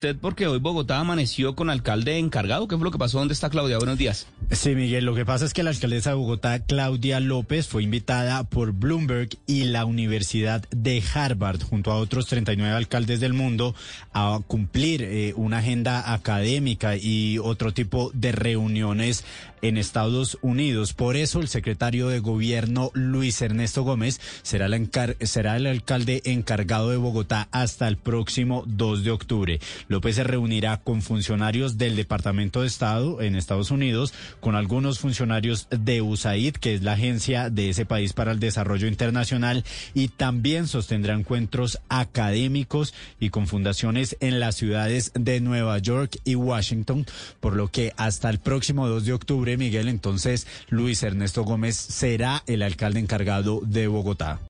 usted porque hoy Bogotá amaneció con alcalde encargado. ¿Qué fue lo que pasó? ¿Dónde está Claudia? Buenos días. Sí, Miguel, lo que pasa es que la alcaldesa de Bogotá, Claudia López, fue invitada por Bloomberg y la Universidad de Harvard, junto a otros 39 alcaldes del mundo, a cumplir eh, una agenda académica y otro tipo de reuniones en Estados Unidos. Por eso el secretario de gobierno, Luis Ernesto Gómez, será, la será el alcalde encargado de Bogotá hasta el próximo 2 de octubre. López se reunirá con funcionarios del Departamento de Estado en Estados Unidos, con algunos funcionarios de USAID, que es la agencia de ese país para el desarrollo internacional, y también sostendrá encuentros académicos y con fundaciones en las ciudades de Nueva York y Washington, por lo que hasta el próximo 2 de octubre, Miguel, entonces Luis Ernesto Gómez será el alcalde encargado de Bogotá.